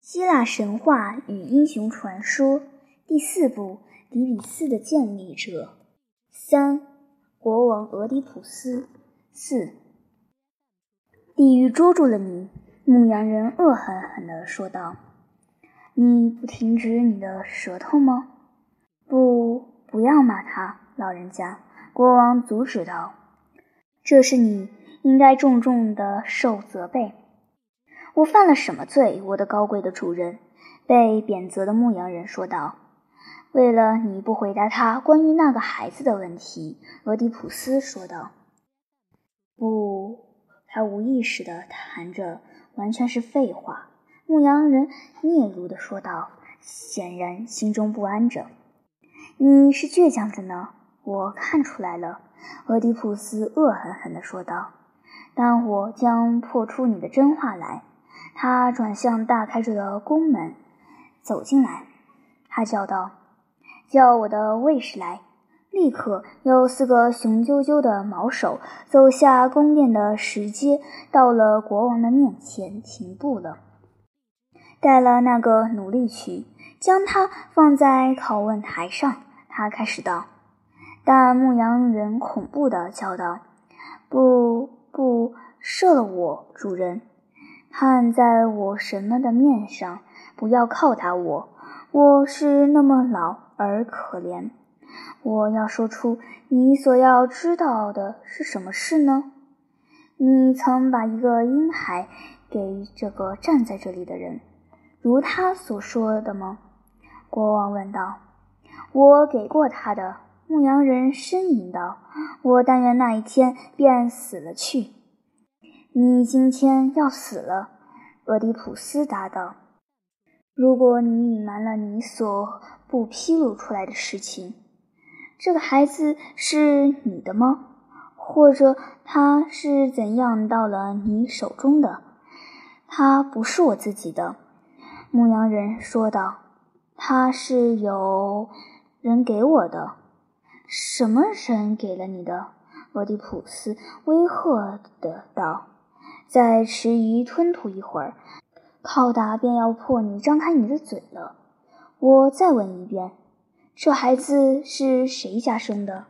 希腊神话与英雄传说第四部：底比斯的建立者。三、国王俄狄浦斯。四、地狱捉住了你！牧羊人恶狠狠地说道：“你不停止你的舌头吗？”“不，不要骂他，老人家。”国王阻止道：“这是你应该重重的受责备。”我犯了什么罪，我的高贵的主人？被贬责的牧羊人说道。为了你不回答他关于那个孩子的问题，俄狄浦斯说道。不，他无意识地谈着，完全是废话。牧羊人嗫嚅地说道，显然心中不安着。你是倔强的呢，我看出来了。俄狄浦斯恶狠狠地说道。但我将破出你的真话来。他转向大开着的宫门，走进来。他叫道：“叫我的卫士来！”立刻有四个雄赳赳的毛手走下宫殿的石阶，到了国王的面前，停步了。带了那个奴隶去，将他放在拷问台上。他开始道：“但牧羊人恐怖的叫道：‘不，不，赦了我，主人！’”看在我什么的面上，不要拷打我。我是那么老而可怜。我要说出你所要知道的是什么事呢？你曾把一个婴孩给这个站在这里的人，如他所说的吗？国王问道。我给过他的。牧羊人呻吟道。我但愿那一天便死了去。你今天要死了，俄狄浦斯答道。如果你隐瞒了你所不披露出来的事情，这个孩子是你的吗？或者他是怎样到了你手中的？他不是我自己的，牧羊人说道。他是有人给我的。什么人给了你的？俄狄浦斯威吓的道。再迟疑吞吐一会儿，靠打便要迫你张开你的嘴了。我再问一遍，这孩子是谁家生的？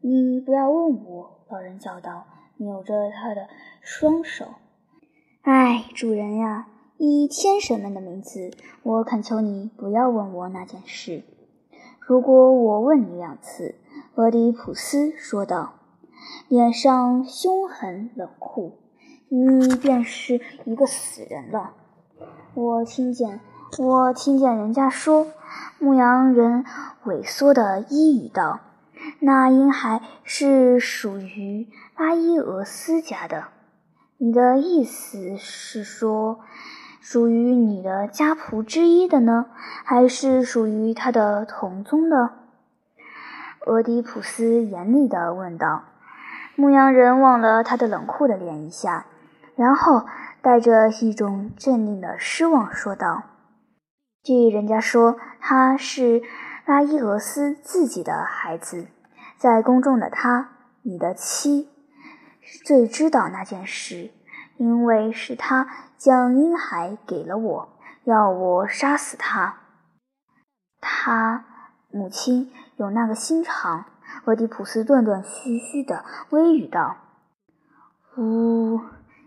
你不要问我。老人叫道，扭着他的双手。哎，主人呀，以天神们的名字，我恳求你不要问我那件事。如果我问你两次，俄狄浦斯说道，脸上凶狠冷酷。你便是一个死人了。我听见，我听见人家说。牧羊人萎缩的依语道：“那婴孩是属于拉伊俄斯家的。你的意思是说，属于你的家仆之一的呢，还是属于他的同宗的？”俄狄浦斯严厉地问道。牧羊人望了他的冷酷的脸一下。然后带着一种镇定的失望说道：“据人家说，他是拉伊俄斯自己的孩子，在宫中的他，你的妻，最知道那件事，因为是他将婴孩给了我，要我杀死他。他母亲有那个心肠。”俄狄浦斯断断续续的微语道：“呜。”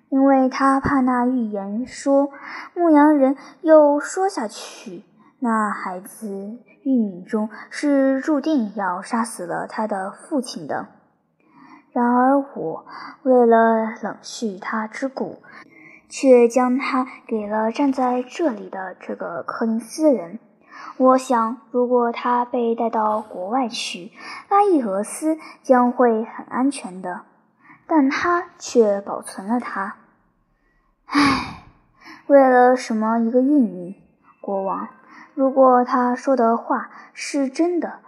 因为他怕那预言说，牧羊人又说下去，那孩子玉敏中是注定要杀死了他的父亲的。然而我为了冷蓄他之故，却将他给了站在这里的这个柯林斯人。我想，如果他被带到国外去，拉伊俄斯将会很安全的，但他却保存了他。唉，为了什么一个玉米，国王？如果他说的话是真的，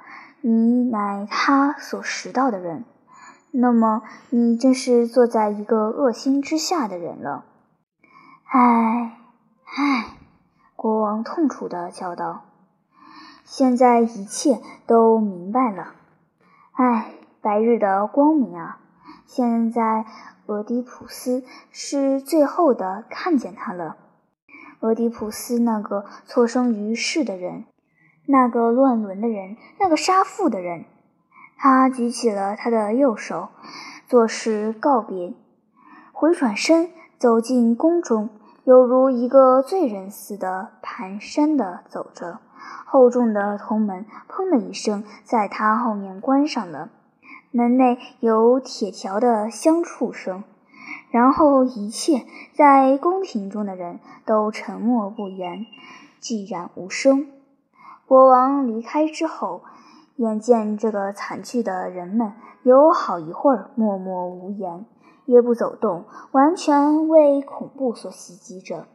你乃他所识到的人，那么你真是坐在一个恶心之下的人了。唉，唉，国王痛楚地叫道：“现在一切都明白了。唉，白日的光明啊！现在。”俄狄浦斯是最后的看见他了。俄狄浦斯那个错生于世的人，那个乱伦的人，那个杀父的人。他举起了他的右手，作势告别，回转身走进宫中，犹如一个罪人似的蹒跚的走着。厚重的铜门“砰”的一声在他后面关上了，门内有铁条的相触声。然后，一切在宫廷中的人都沉默不言，寂然无声。国王离开之后，眼见这个惨剧的人们有好一会儿默默无言，也不走动，完全为恐怖所袭击着。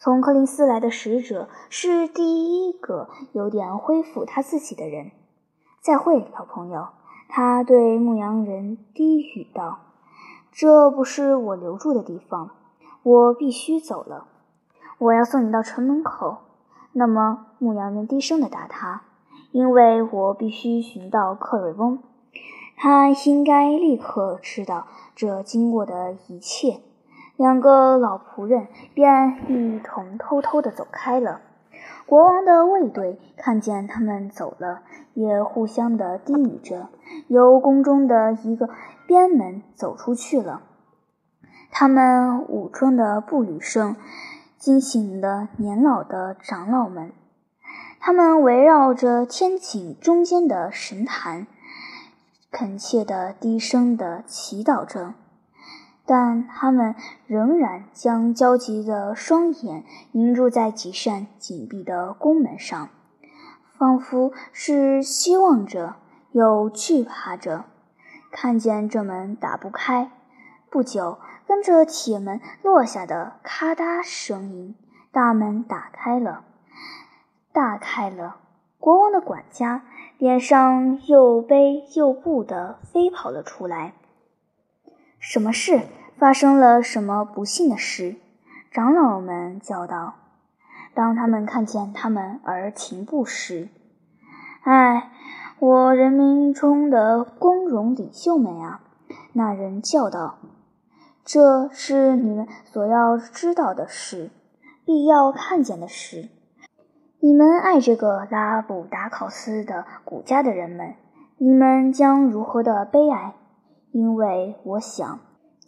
从柯林斯来的使者是第一个有点恢复他自己的人。再会，老朋友，他对牧羊人低语道。这不是我留住的地方，我必须走了。我要送你到城门口。那么，牧羊人低声地答他：“因为我必须寻到克瑞翁，他应该立刻知道这经过的一切。”两个老仆人便一同偷偷地走开了。国王的卫队看见他们走了，也互相的低语着，由宫中的一个。边门走出去了，他们武装的步履声惊醒了年老的长老们。他们围绕着天井中间的神坛，恳切的低声的祈祷着，但他们仍然将焦急的双眼凝住在几扇紧闭的宫门上，仿佛是希望着又惧怕着。看见这门打不开，不久跟着铁门落下的咔嗒声音，大门打开了，大开了。国王的管家脸上又悲又怖地飞跑了出来。什么事？发生了什么不幸的事？长老们叫道。当他们看见他们而停步时，唉。我人民中的光荣领袖们啊！那人叫道：“这是你们所要知道的事，必要看见的事。你们爱这个拉布达考斯的古家的人们，你们将如何的悲哀？因为我想，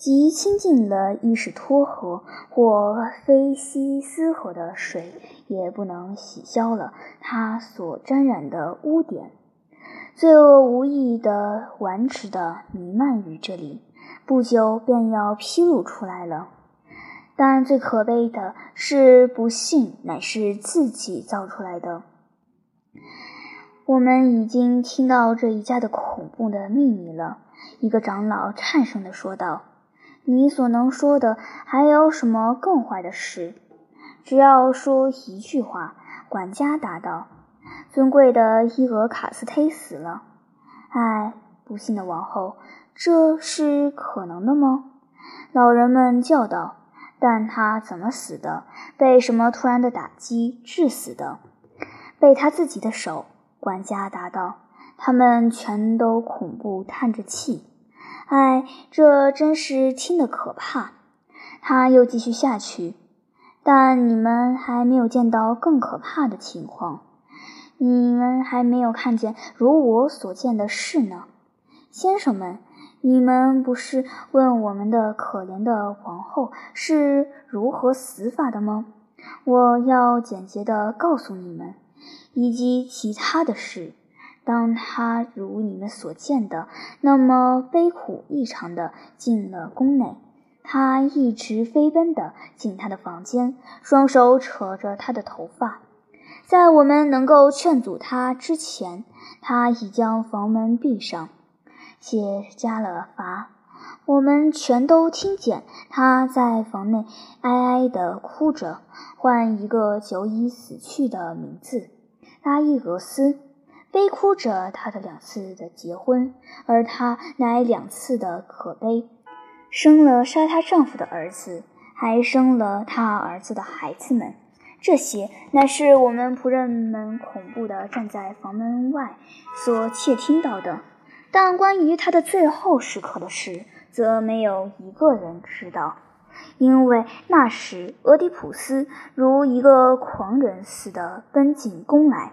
即亲近了伊什托河或菲西斯河的水，也不能洗消了它所沾染的污点。”罪恶无意的顽直的弥漫于这里，不久便要披露出来了。但最可悲的是，不幸乃是自己造出来的。我们已经听到这一家的恐怖的秘密了。一个长老颤声地说道：“你所能说的还有什么更坏的事？只要说一句话。”管家答道。尊贵的伊俄卡斯忒死了，唉，不幸的王后，这是可能的吗？老人们叫道。但他怎么死的？被什么突然的打击致死的？被他自己的手。管家答道。他们全都恐怖叹着气。唉，这真是听得可怕。他又继续下去。但你们还没有见到更可怕的情况。你们还没有看见如我所见的事呢，先生们，你们不是问我们的可怜的皇后是如何死法的吗？我要简洁地告诉你们，以及其他的事。当他如你们所见的那么悲苦异常的进了宫内，他一直飞奔的进他的房间，双手扯着他的头发。在我们能够劝阻他之前，他已将房门闭上，且加了阀。我们全都听见他在房内哀哀地哭着，唤一个久已死去的名字——拉伊俄斯，悲哭着他的两次的结婚，而他乃两次的可悲，生了杀她丈夫的儿子，还生了她儿子的孩子们。这些乃是我们仆人们恐怖地站在房门外所窃听到的，但关于他的最后时刻的事，则没有一个人知道。因为那时俄狄浦斯如一个狂人似的奔进宫来，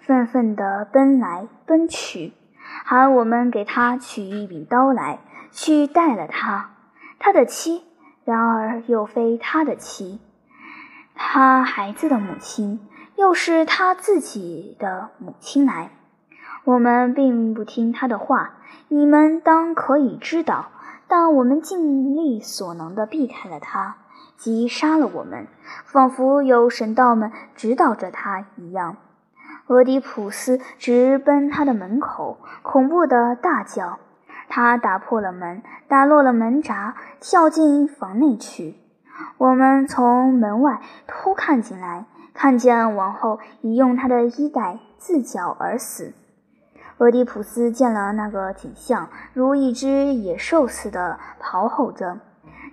愤愤地奔来奔去，喊我们给他取一柄刀来，去带了他，他的妻，然而又非他的妻，他孩子的母亲，又是他自己的母亲来。我们并不听他的话，你们当可以知道。但我们尽力所能地避开了他，即杀了我们，仿佛有神道们指导着他一样。俄狄浦斯直奔他的门口，恐怖地大叫。他打破了门，打落了门闸，跳进房内去。我们从门外偷看进来，看见王后已用她的衣带自绞而死。俄狄浦斯见了那个景象，如一只野兽似的咆吼着，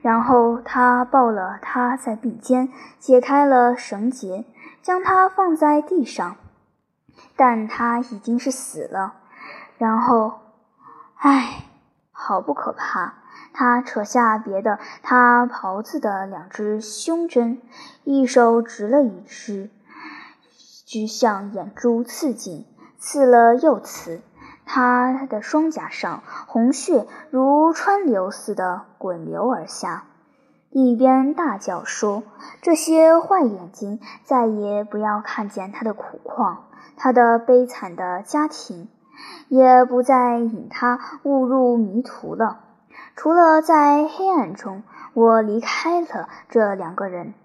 然后他抱了他在臂间，解开了绳结，将他放在地上，但他已经是死了。然后，唉，好不可怕！他扯下别的他袍子的两只胸针，一手执了一只，直向眼珠刺进。刺了又刺，他的双颊上红血如川流似的滚流而下，一边大叫说：“这些坏眼睛再也不要看见他的苦况，他的悲惨的家庭，也不再引他误入迷途了。除了在黑暗中，我离开了这两个人，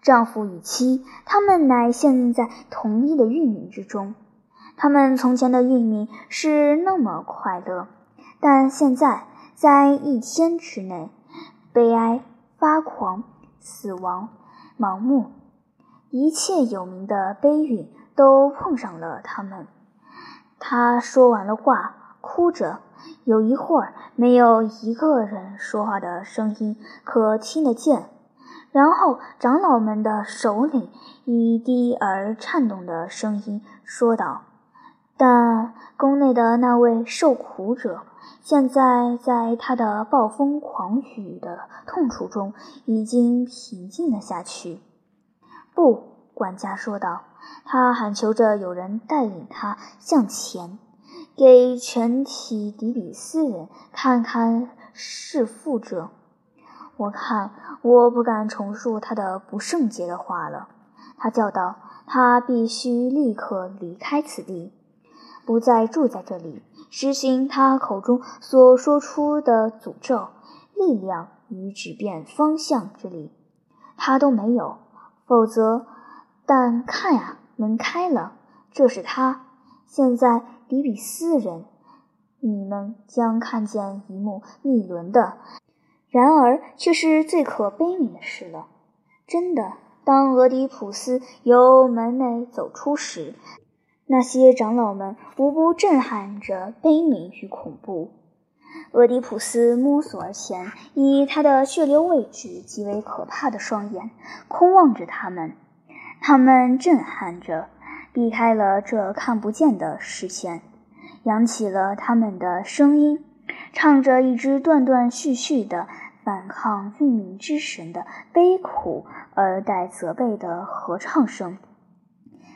丈夫与妻，他们乃现在同一的运命之中。”他们从前的运命是那么快乐，但现在在一天之内，悲哀、发狂、死亡、盲目，一切有名的悲运都碰上了他们。他说完了话，哭着，有一会儿没有一个人说话的声音可听得见，然后长老们的首领以低而颤动的声音说道。但宫内的那位受苦者，现在在他的暴风狂雨的痛楚中已经平静了下去。不，管家说道，他喊求着有人带领他向前，给全体底比斯人看看弑父者。我看我不敢重述他的不圣洁的话了。他叫道：“他必须立刻离开此地。”不再住在这里，实行他口中所说出的诅咒、力量与指变方向之力，他都没有。否则，但看呀，门开了，这是他。现在，比比斯人，你们将看见一幕逆伦的，然而却是最可悲悯的事了。真的，当俄狄浦斯由门内走出时。那些长老们无不震撼着悲悯与恐怖。俄狄浦斯摸索而前，以他的血流位置极为可怕的双眼空望着他们。他们震撼着，避开了这看不见的视线，扬起了他们的声音，唱着一支断断续续的反抗运命之神的悲苦而带责备的合唱声。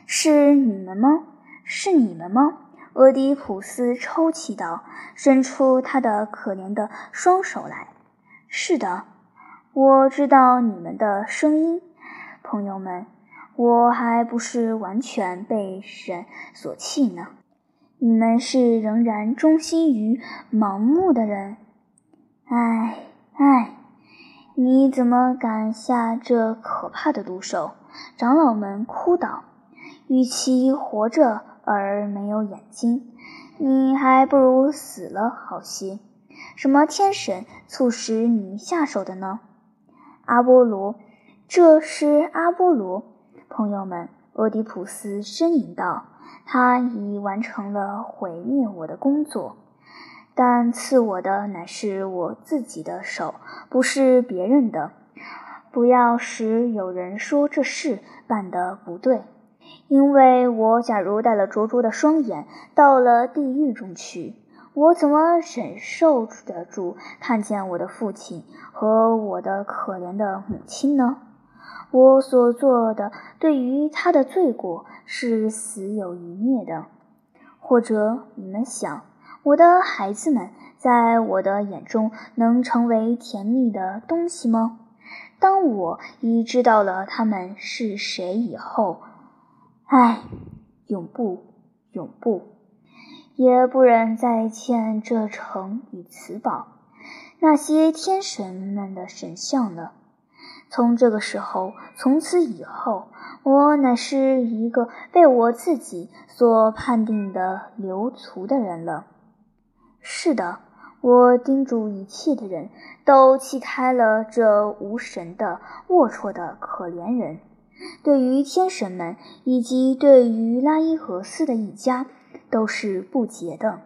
是你们吗？是你们吗？俄狄浦斯抽泣道，伸出他的可怜的双手来。是的，我知道你们的声音，朋友们。我还不是完全被人所弃呢。你们是仍然忠心于盲目的人。唉唉，你怎么敢下这可怕的毒手？长老们哭道：“与其活着。”而没有眼睛，你还不如死了好些。什么天神促使你下手的呢？阿波罗，这是阿波罗。朋友们，俄狄浦斯呻吟道：“他已完成了毁灭我的工作，但刺我的乃是我自己的手，不是别人的。不要使有人说这事办得不对。”因为我假如带了灼灼的双眼到了地狱中去，我怎么忍受得住看见我的父亲和我的可怜的母亲呢？我所做的对于他的罪过是死有余孽的。或者你们想，我的孩子们在我的眼中能成为甜蜜的东西吗？当我已知道了他们是谁以后，唉，永不，永不，也不忍再欠这城与此宝，那些天神们的神像了。从这个时候，从此以后。我乃是一个被我自己所判定的流俗的人了。是的，我叮嘱一切的人都弃开了这无神的龌龊的可怜人。对于天神们以及对于拉伊和斯的一家，都是不洁的。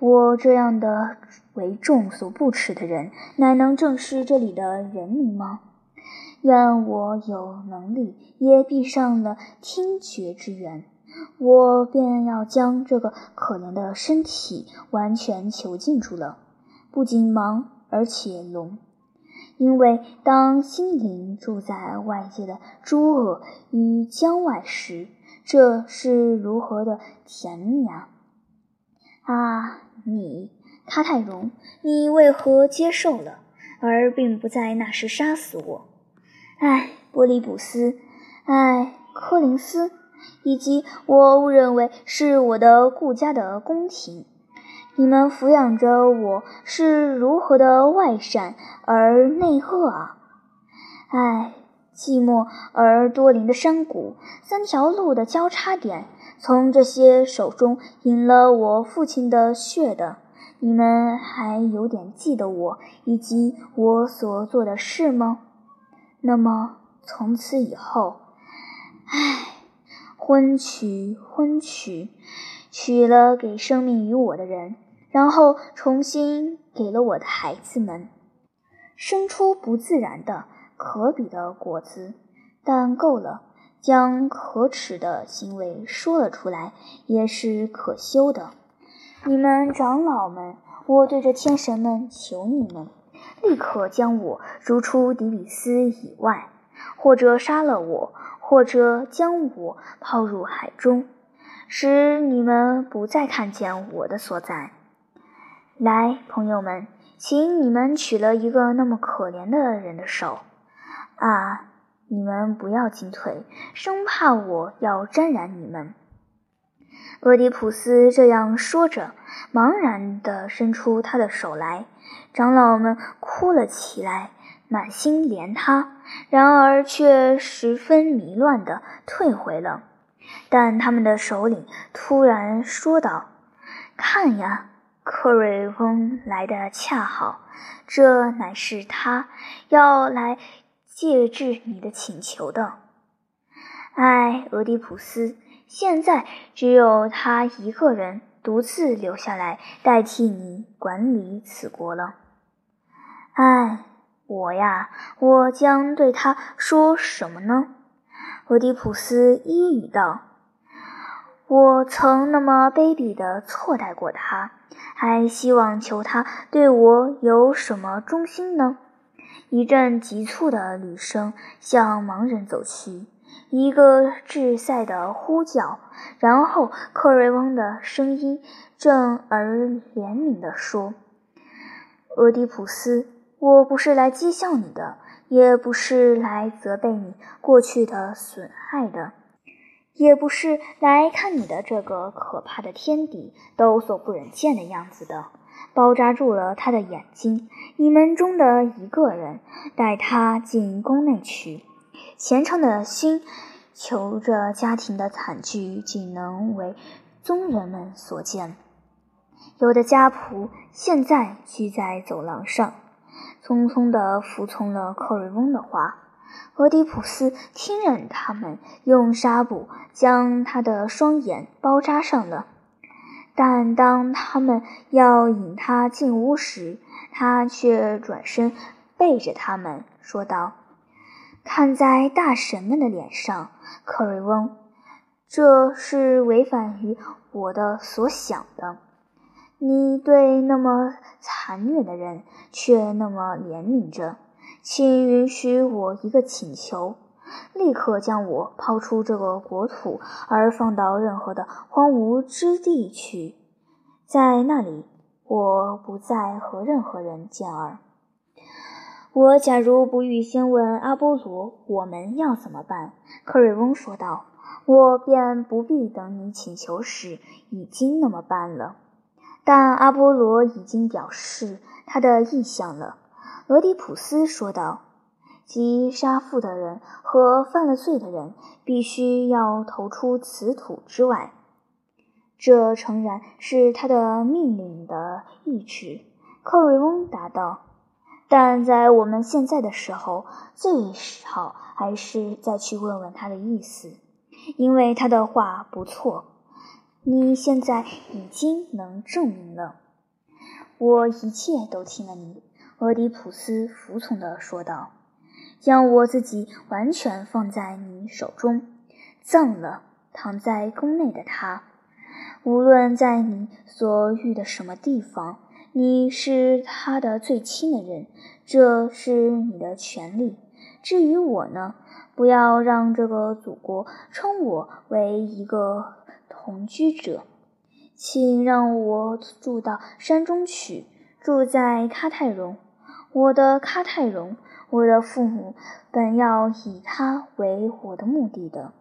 我这样的为众所不齿的人，乃能正视这里的人民吗？愿我有能力，也闭上了听觉之源，我便要将这个可怜的身体完全囚禁住了，不仅盲，而且聋。因为当心灵住在外界的诸恶与疆外时，这是如何的甜蜜啊！啊，你，卡泰荣，你为何接受了，而并不在那时杀死我？唉，波利普斯，唉，柯林斯，以及我误认为是我的顾家的宫廷，你们抚养着我是如何的外善而内恶啊！唉，寂寞而多林的山谷，三条路的交叉点，从这些手中饮了我父亲的血的，你们还有点记得我以及我所做的事吗？那么从此以后，唉，婚娶婚娶，娶了给生命于我的人，然后重新给了我的孩子们，生出不自然的可比的果子。但够了，将可耻的行为说了出来，也是可羞的。你们长老们，我对着天神们求你们。立刻将我逐出迪比斯以外，或者杀了我，或者将我抛入海中，使你们不再看见我的所在。来，朋友们，请你们取了一个那么可怜的人的手。啊，你们不要进退，生怕我要沾染你们。俄狄浦斯这样说着，茫然地伸出他的手来。长老们哭了起来，满心怜他，然而却十分迷乱地退回了。但他们的首领突然说道：“看呀，克瑞翁来的恰好，这乃是他要来借治你的请求的。唉，俄狄浦斯，现在只有他一个人独自留下来代替你管理此国了。”唉，我呀，我将对他说什么呢？俄狄浦斯一语道：“我曾那么卑鄙地错待过他，还希望求他对我有什么忠心呢？”一阵急促的旅声向盲人走去，一个至塞的呼叫，然后克瑞翁的声音正而怜悯地说：“俄狄浦斯。”我不是来讥笑你的，也不是来责备你过去的损害的，也不是来看你的这个可怕的天敌都所不忍见的样子的。包扎住了他的眼睛。你们中的一个人带他进宫内去，虔诚的心求着家庭的惨剧仅能为宗人们所见。有的家仆现在居在走廊上。匆匆地服从了克瑞翁的话，俄狄浦斯听任他们用纱布将他的双眼包扎上了。但当他们要引他进屋时，他却转身背着他们说道：“看在大神们的脸上，克瑞翁，这是违反于我的所想的。”你对那么残虐的人却那么怜悯着，请允许我一个请求：立刻将我抛出这个国土，而放到任何的荒芜之地去，在那里，我不再和任何人见耳。我假如不预先问阿波罗，我们要怎么办？克瑞翁说道。我便不必等你请求时已经那么办了。但阿波罗已经表示他的意向了。俄狄浦斯说道：“即杀父的人和犯了罪的人，必须要投出此土之外。这诚然是他的命令的意志。”克瑞翁答道。“但在我们现在的时候，最好还是再去问问他的意思，因为他的话不错。”你现在已经能证明了，我一切都听了你。”俄狄浦斯服从地说道，“将我自己完全放在你手中，葬了躺在宫内的他。无论在你所遇的什么地方，你是他的最亲的人，这是你的权利。至于我呢，不要让这个祖国称我为一个。”同居者，请让我住到山中去，住在喀泰隆。我的喀泰隆，我的父母本要以他为我的目的的。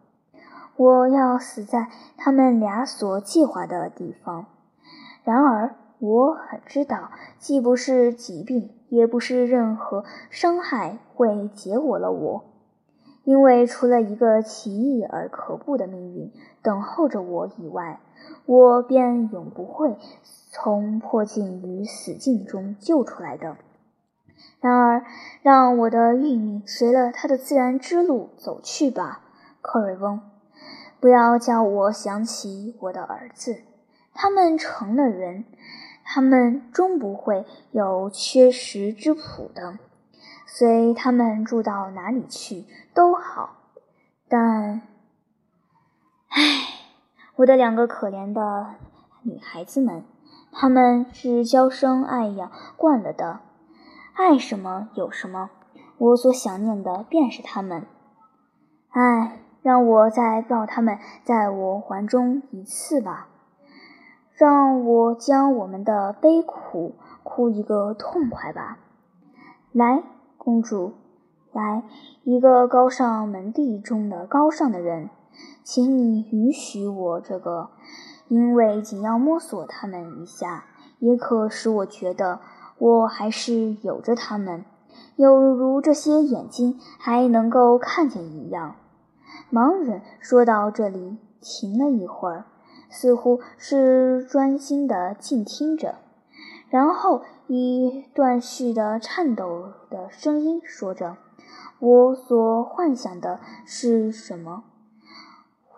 我要死在他们俩所计划的地方。然而，我很知道，既不是疾病，也不是任何伤害会结果了我。因为除了一个奇异而可怖的命运等候着我以外，我便永不会从迫境与死境中救出来的。然而，让我的运命随了他的自然之路走去吧，克瑞翁。不要叫我想起我的儿子，他们成了人，他们终不会有缺食之苦的。随他们住到哪里去都好，但，唉，我的两个可怜的女孩子们，她们是娇生爱养惯了的，爱什么有什么。我所想念的便是他们。唉，让我再抱他们在我怀中一次吧，让我将我们的悲苦哭一个痛快吧。来。公主，来，一个高尚门第中的高尚的人，请你允许我这个，因为仅要摸索他们一下，也可使我觉得我还是有着他们，有如这些眼睛还能够看见一样。盲人说到这里，停了一会儿，似乎是专心的静听着。然后以断续的、颤抖的声音说着：“我所幻想的是什么？”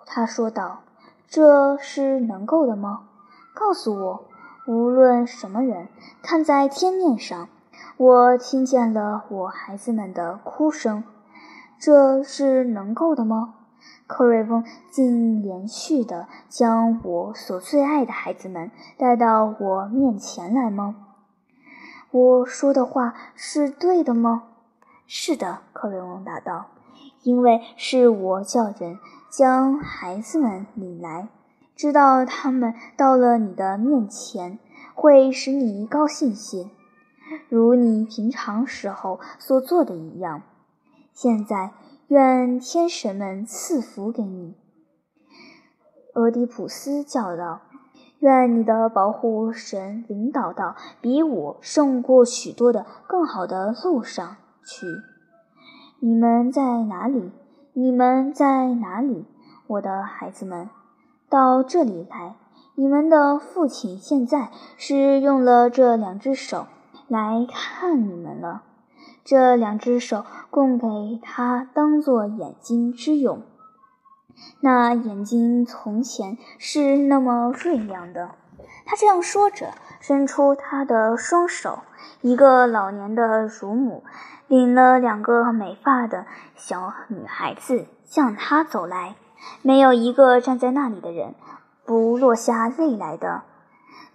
他说道：“这是能够的吗？告诉我，无论什么人，看在天面上，我听见了我孩子们的哭声，这是能够的吗？”克瑞翁竟连续地将我所最爱的孩子们带到我面前来吗？我说的话是对的吗？是的，克瑞翁答道。因为是我叫人将孩子们领来，知道他们到了你的面前会使你高兴些，如你平常时候所做的一样。现在。愿天神们赐福给你，俄狄浦斯叫道：“愿你的保护神领导到比我胜过许多的更好的路上去。”你们在哪里？你们在哪里，我的孩子们？到这里来！你们的父亲现在是用了这两只手来看你们了。这两只手供给他当做眼睛之用，那眼睛从前是那么锐亮的。他这样说着，伸出他的双手。一个老年的乳母领了两个美发的小女孩子向他走来，没有一个站在那里的人不落下泪来的。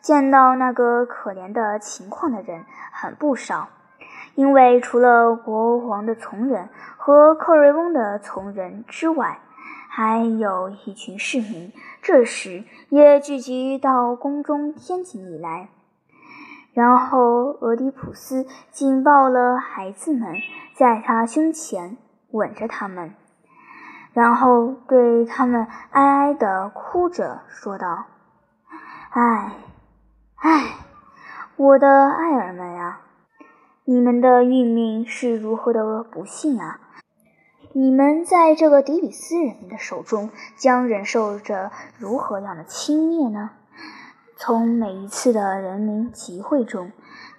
见到那个可怜的情况的人很不少，因为除了国王的从人和克瑞翁的从人之外，还有一群市民，这时也聚集到宫中天井里来。然后俄狄浦斯紧抱了孩子们，在他胸前吻着他们，然后对他们哀哀地哭着说道：“唉。”唉，我的爱儿们呀，你们的运命是如何的不幸啊！你们在这个底比斯人的手中将忍受着如何样的轻蔑呢？从每一次的人民集会中，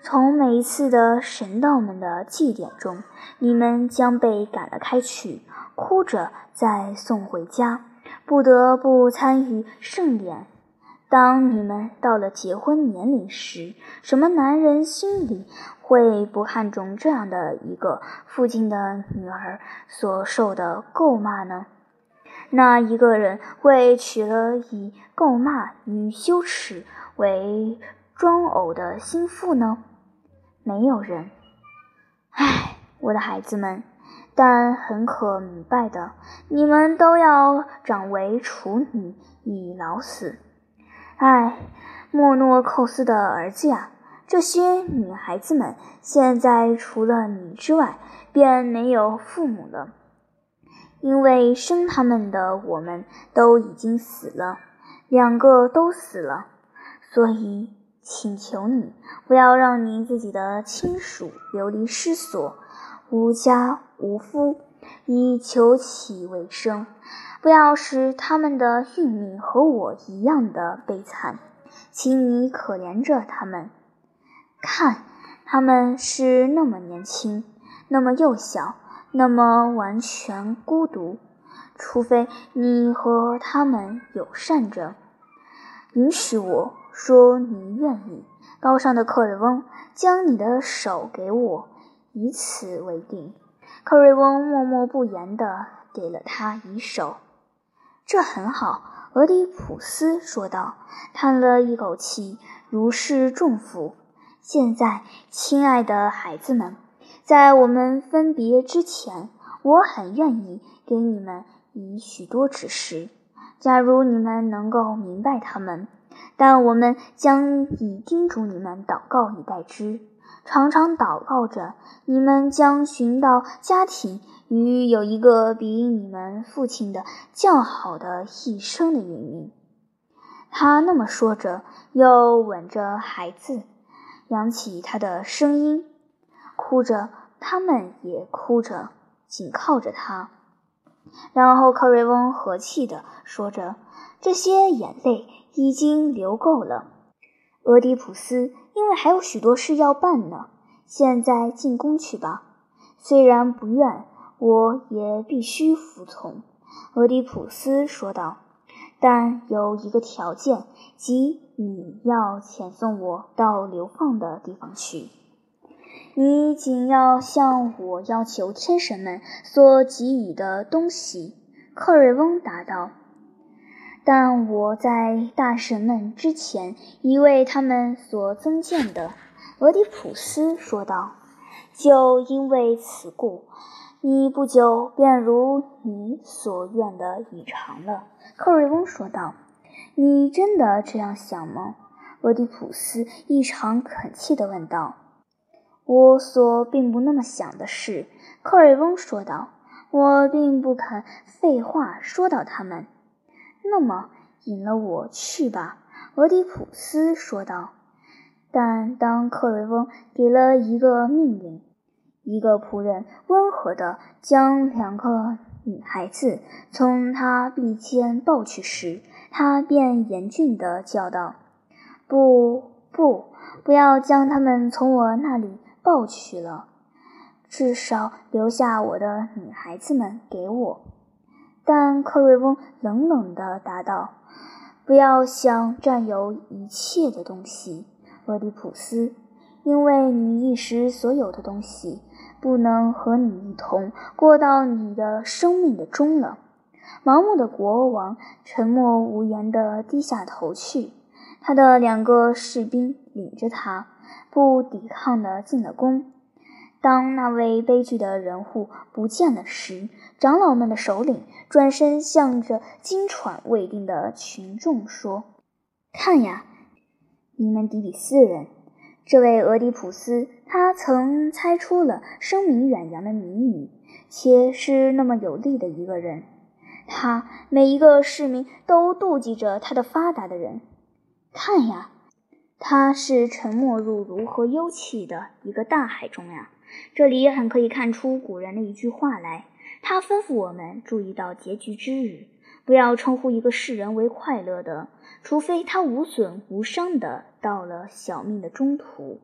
从每一次的神道们的祭典中，你们将被赶了开去，哭着再送回家，不得不参与盛典。当你们到了结婚年龄时，什么男人心里会不看重这样的一个父亲的女儿所受的诟骂呢？那一个人会娶了以诟骂与羞耻为装偶的心腹呢？没有人。唉，我的孩子们，但很可明白的，你们都要长为处女，以老死。唉，莫诺寇斯的儿子呀，这些女孩子们现在除了你之外，便没有父母了，因为生他们的我们都已经死了，两个都死了，所以请求你不要让你自己的亲属流离失所，无家无夫，以求其为生。不要使他们的运命和我一样的悲惨，请你可怜着他们。看，他们是那么年轻，那么幼小，那么完全孤独。除非你和他们友善着，允许我说你愿意。高尚的克瑞翁，将你的手给我，以此为定。克瑞翁默默不言地给了他一手。这很好，俄狄浦斯说道，叹了一口气，如释重负。现在，亲爱的孩子们，在我们分别之前，我很愿意给你们以许多指示，假如你们能够明白他们。但我们将以叮嘱你们祷告以待之，常常祷告着，你们将寻到家庭。与有一个比你们父亲的较好的一生的原因。他那么说着，又吻着孩子，扬起他的声音，哭着，他们也哭着，紧靠着他。然后克瑞翁和气地说着：“这些眼泪已经流够了，俄狄浦斯，因为还有许多事要办呢。现在进宫去吧，虽然不愿。”我也必须服从，俄狄浦斯说道。但有一个条件，即你要遣送我到流放的地方去。你仅要向我要求天神们所给予的东西。克瑞翁答道。但我在大神们之前已为他们所增建的，俄狄浦斯说道。就因为此故。你不久便如你所愿的已偿了，克瑞翁说道。“你真的这样想吗？”俄狄浦斯异常恳切地问道。“我所并不那么想的是。”克瑞翁说道，“我并不肯废话说到他们。”那么引了我去吧，俄狄浦斯说道。但当克瑞翁给了一个命令。一个仆人温和地将两个女孩子从他臂间抱去时，他便严峻地叫道：“不，不，不要将他们从我那里抱去了，至少留下我的女孩子们给我。”但克瑞翁冷冷地答道：“不要想占有一切的东西，俄狄浦斯，因为你一时所有的东西。”不能和你一同过到你的生命的终了。盲目的国王沉默无言地低下头去。他的两个士兵领着他，不抵抗地进了宫。当那位悲剧的人物不见了时，长老们的首领转身向着惊喘未定的群众说：“看呀，你们底比斯人，这位俄狄浦斯，他曾猜出了声名远扬的谜语，且是那么有力的一个人。他每一个市民都妒忌着他的发达的人。看呀，他是沉没入如何幽气的一个大海中呀！”这里很可以看出古人的一句话来，他吩咐我们注意到结局之日，不要称呼一个世人为快乐的，除非他无损无伤的到了小命的中途。